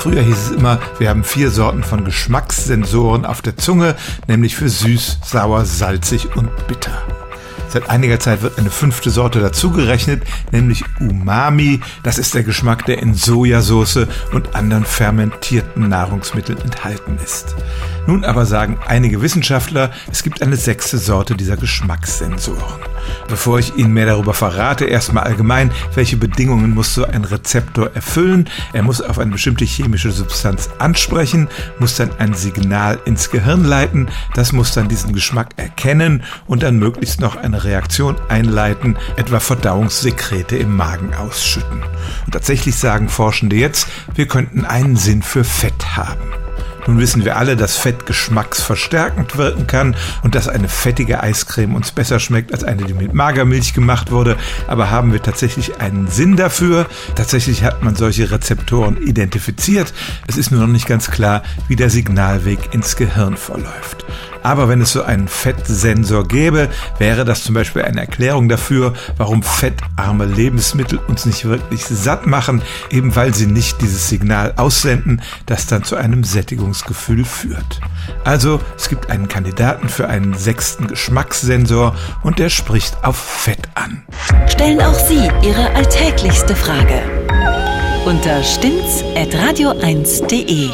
Früher hieß es immer, wir haben vier Sorten von Geschmackssensoren auf der Zunge, nämlich für süß, sauer, salzig und bitter. Seit einiger Zeit wird eine fünfte Sorte dazugerechnet, nämlich Umami. Das ist der Geschmack, der in Sojasauce und anderen fermentierten Nahrungsmitteln enthalten ist. Nun aber sagen einige Wissenschaftler, es gibt eine sechste Sorte dieser Geschmackssensoren. Bevor ich Ihnen mehr darüber verrate, erstmal allgemein, welche Bedingungen muss so ein Rezeptor erfüllen. Er muss auf eine bestimmte chemische Substanz ansprechen, muss dann ein Signal ins Gehirn leiten, das muss dann diesen Geschmack erkennen und dann möglichst noch eine Reaktion einleiten, etwa Verdauungssekrete im Magen ausschütten. Und tatsächlich sagen Forschende jetzt, wir könnten einen Sinn für Fett haben. Nun wissen wir alle, dass Fett geschmacksverstärkend wirken kann und dass eine fettige Eiscreme uns besser schmeckt als eine, die mit Magermilch gemacht wurde. Aber haben wir tatsächlich einen Sinn dafür? Tatsächlich hat man solche Rezeptoren identifiziert. Es ist nur noch nicht ganz klar, wie der Signalweg ins Gehirn verläuft. Aber wenn es so einen Fettsensor gäbe, wäre das zum Beispiel eine Erklärung dafür, warum fettarme Lebensmittel uns nicht wirklich satt machen, eben weil sie nicht dieses Signal aussenden, das dann zu einem Sättigungsgefühl führt. Also es gibt einen Kandidaten für einen sechsten Geschmackssensor und der spricht auf Fett an. Stellen auch Sie Ihre alltäglichste Frage unter stimmt's at radio1.de.